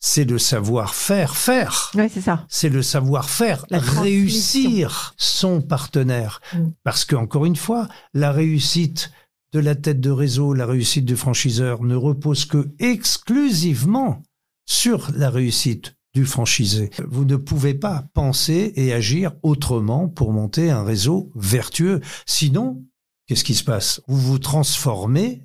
c'est le savoir-faire faire. Oui, c'est ça. C'est le savoir-faire réussir son partenaire. Mm. Parce que, encore une fois, la réussite de la tête de réseau, la réussite du franchiseur ne repose que exclusivement sur la réussite du franchisé. Vous ne pouvez pas penser et agir autrement pour monter un réseau vertueux. Sinon, qu'est-ce qui se passe? Vous vous transformez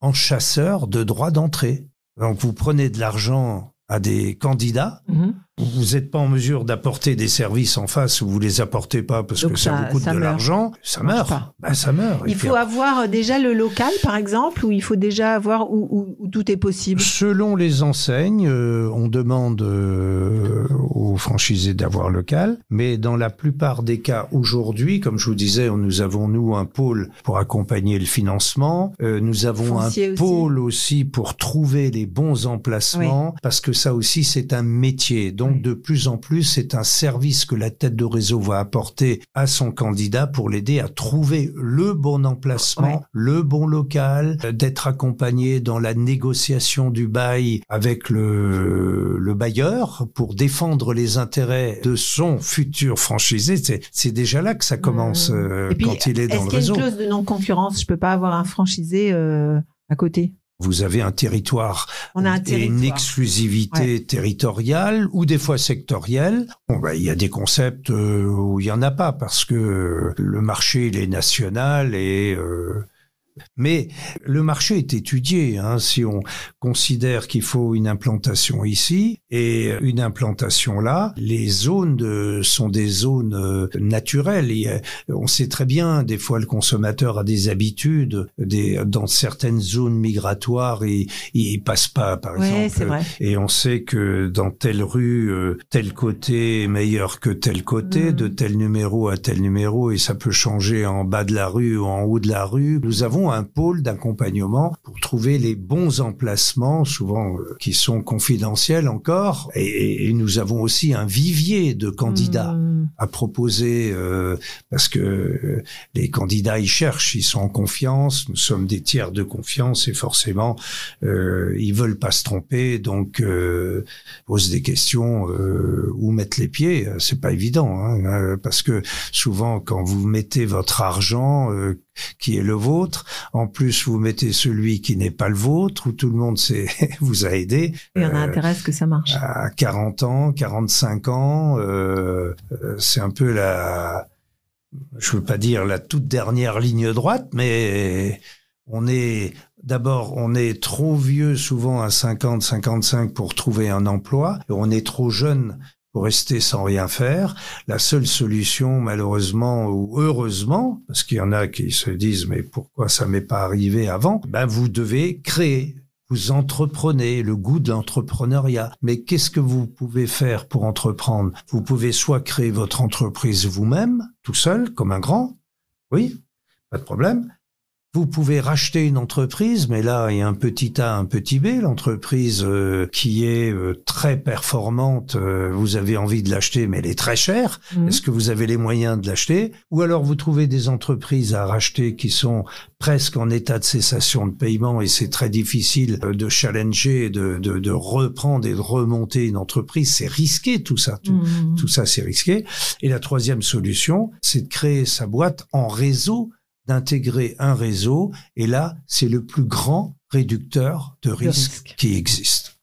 en chasseur de droits d'entrée. Donc vous prenez de l'argent à des candidats. Mhm. Vous n'êtes pas en mesure d'apporter des services en face ou vous les apportez pas parce que ça, vous coûte de l'argent, ça meurt. Ben, ça meurt. Il faut avoir déjà le local, par exemple, ou il faut déjà avoir où, tout est possible? Selon les enseignes, euh, on demande euh, aux franchisés d'avoir local, mais dans la plupart des cas aujourd'hui, comme je vous disais, nous avons nous un pôle pour accompagner le financement, euh, nous avons un pôle aussi pour trouver les bons emplacements, parce que ça aussi c'est un métier. Donc de plus en plus, c'est un service que la tête de réseau va apporter à son candidat pour l'aider à trouver le bon emplacement, le bon local, d'être accompagné dans la négociation du bail avec le, le bailleur pour défendre les intérêts de son futur franchisé. C'est déjà là que ça commence mmh. euh, quand il est dans le réseau. Est-ce qu'il y a une clause de non-concurrence? Je peux pas avoir un franchisé euh, à côté? Vous avez un territoire, et une exclusivité territoriale ou des fois sectorielle. Bon, ben, il y a des concepts euh, où il y en a pas parce que le marché il est national et euh, mais le marché est étudié. Hein, si on considère qu'il faut une implantation ici et une implantation là, les zones sont des zones euh, naturelles. Et on sait très bien, des fois, le consommateur a des habitudes. Des, dans certaines zones migratoires, il, il passe pas, par exemple. Et on sait que dans telle rue, euh, tel côté est meilleur que tel côté, mmh. de tel numéro à tel numéro, et ça peut changer en bas de la rue ou en haut de la rue. Nous avons un pôle d'accompagnement pour trouver les bons emplacements, souvent euh, qui sont confidentiels encore. Et, nous avons aussi un vivier de candidats mmh. à proposer euh, parce que euh, les candidats ils cherchent, ils sont en confiance. Nous sommes des tiers de confiance et forcément euh, ils veulent pas se tromper, donc euh, posent des questions où mettre les pieds. C'est pas évident hein, parce que souvent quand vous mettez votre argent qui est le vôtre. En plus, vous mettez celui qui n'est pas le vôtre, où tout le monde [LAUGHS] vous a aidé. Il y en a intérêt à ce que ça marche. À 40 ans, 45 ans, euh, euh, c'est un peu la, je veux pas dire la toute dernière ligne droite, mais on est D'abord, on est trop vieux souvent à 50, 55 pour trouver un emploi. Et on est trop jeune pour rester sans rien faire. La seule solution, malheureusement ou heureusement, parce qu'il y en a qui se disent mais pourquoi ça m'est pas arrivé avant, ben vous devez créer. Vous entreprenez le goût de l'entrepreneuriat. Mais qu'est-ce que vous pouvez faire pour entreprendre? Vous pouvez soit créer votre entreprise vous-même, tout seul, comme un grand. Oui, pas de problème. Vous pouvez racheter une entreprise, mais là, il y a un petit A, un petit B. L'entreprise euh, qui est euh, très performante, euh, vous avez envie de l'acheter, mais elle est très chère. Mhm. Est-ce que vous avez les moyens de l'acheter? Ou alors vous trouvez des entreprises à racheter qui sont presque en état de cessation de paiement et c'est très difficile de challenger, de, de, de reprendre et de remonter une entreprise. C'est risqué tout ça. Tout, tout ça, c'est risqué. Et la troisième solution, c'est de créer sa boîte en réseau, d'intégrer un réseau. Et là, c'est le plus grand réducteur de risque, risque. qui existe.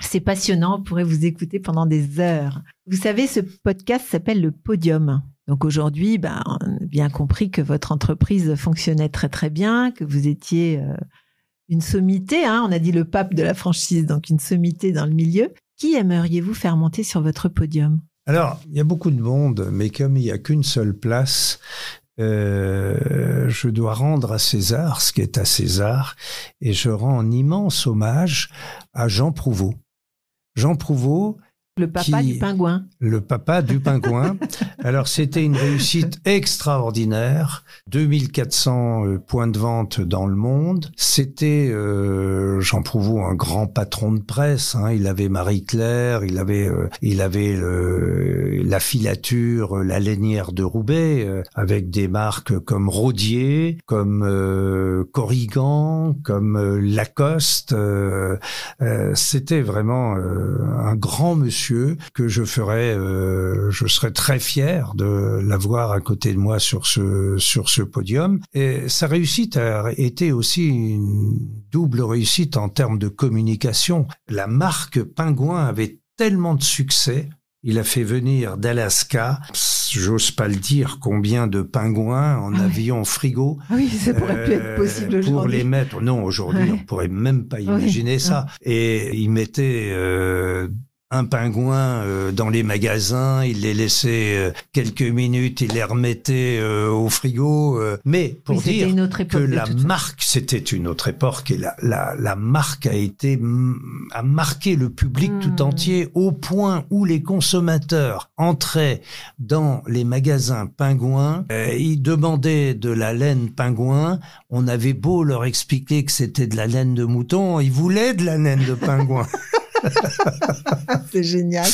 C'est passionnant, on pourrait vous écouter pendant des heures. Vous savez, ce podcast s'appelle le Podium. Donc aujourd'hui, ben, on a bien compris que votre entreprise fonctionnait très très bien, que vous étiez euh, une sommité, hein, on a dit le pape de la franchise, donc une sommité dans le milieu. Qui aimeriez-vous faire monter sur votre podium? Alors, il y a beaucoup de monde, mais comme il n'y a qu'une seule place, euh, je dois rendre à César ce qui est à César, et je rends un immense hommage à Jean Prouveau. Jean Prouveau, Le papa Qui- du pingouin. le papa du pingouin. [LAUGHS] Alors c'était une réussite extraordinaire, 2400 euh, points de vente dans le monde. C'était euh, Jean Prouveau, un grand patron de presse. hein. Il avait Marie Claire, il avait, euh, il avait le- la filature, la lainière de Roubaix, euh, avec des marques comme Rodier, comme euh, Corrigan, comme Lacoste. euh, euh, C'était vraiment euh, un grand monsieur que je ferais, euh, je serais très fier de l'avoir à côté de moi sur ce sur ce podium. Et sa réussite a été aussi une double réussite en termes de communication. La marque Pingouin avait tellement de succès. Il a fait venir d'Alaska, j'ose pas le dire, combien de pingouins en Ah avion frigo Ah Oui, ça pourrait plus être euh, possible Pour les mettre, non, aujourd'hui, Ouais. on pourrait même pas imaginer ça. Et il mettait euh, un pingouin euh, dans les magasins, il les laissait euh, quelques minutes, il les remettait euh, au frigo. euh, mais pour Oui, dire une autre que époque. de la marque, c'était une autre époque, et la, la, la marque a été mm, a marqué le public tout entier au point où les consommateurs entraient dans les magasins pingouins, euh, ils demandaient de la laine pingouin. On avait beau leur expliquer que c'était de la laine de mouton, ils voulaient de la laine de pingouin. [LAUGHS] [LAUGHS] C'est génial.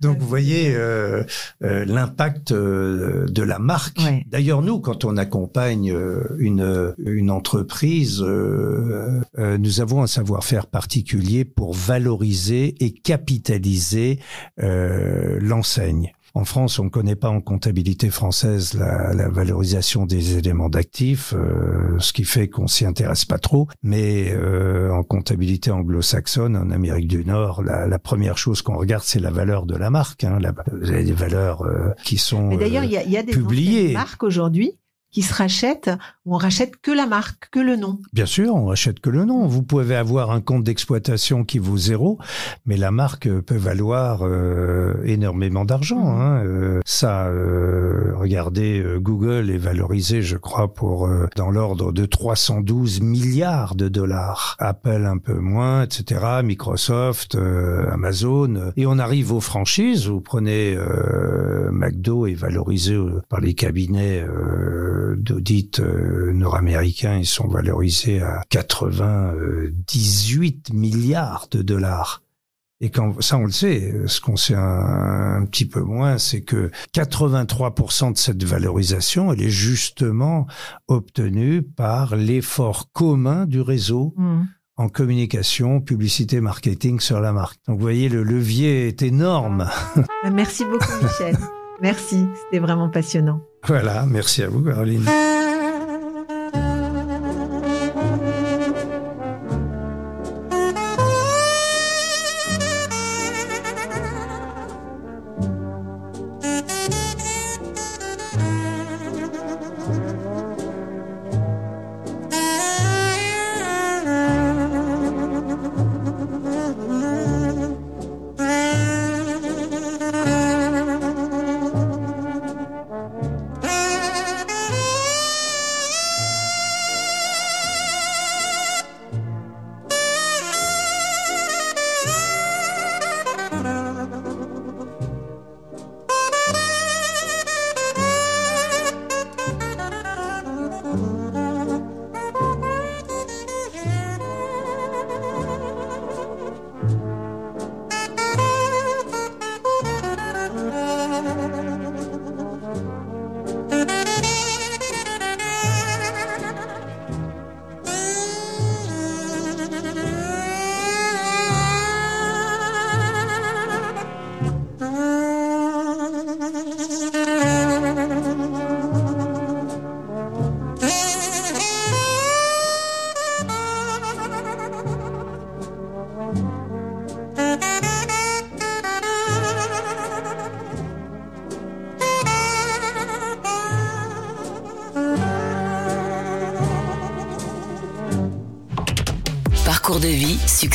Donc vous voyez euh, euh, l'impact euh, de la marque. Ouais. D'ailleurs nous, quand on accompagne une une entreprise, nous avons un savoir-faire particulier pour valoriser et capitaliser l'enseigne. En France, on ne connaît pas en comptabilité française la, la valorisation des éléments d'actifs, euh, ce qui fait qu'on s'y intéresse pas trop. Mais euh, en comptabilité anglo-saxonne, en Amérique du Nord, la, la première chose qu'on regarde, c'est la valeur de la marque. Hein. La- vous avez des valeurs euh, qui sont Mais d'ailleurs, euh, il y y a des anciennes marques aujourd'hui qui se rachètent où on rachète que la marque, que le nom. Bien sûr, on achète que le nom. Vous pouvez avoir un compte d'exploitation qui vaut zéro, mais la marque peut valoir euh, énormément d'argent. Mhm. hein. Euh, ça, euh, regardez, euh, Google est valorisé, je crois, pour euh, dans l'ordre de 312 milliards de dollars. Apple un peu moins, etc. Microsoft, euh, Amazon. Et on arrive aux franchises. Vous prenez euh, McDo est valorisé par les cabinets euh, d'audit euh, nord-américains. Ils sont valorisés à 98 milliards de dollars. Et quand ça, on le sait. Ce qu'on sait un, un petit peu moins, c'est que 83% de cette valorisation, elle est justement obtenue par l'effort commun du réseau en communication, publicité, marketing sur la marque. Donc, vous voyez, le levier est énorme. Merci beaucoup, Michel. [LAUGHS] Merci, c'était vraiment passionnant. Voilà, merci à vous, Caroline.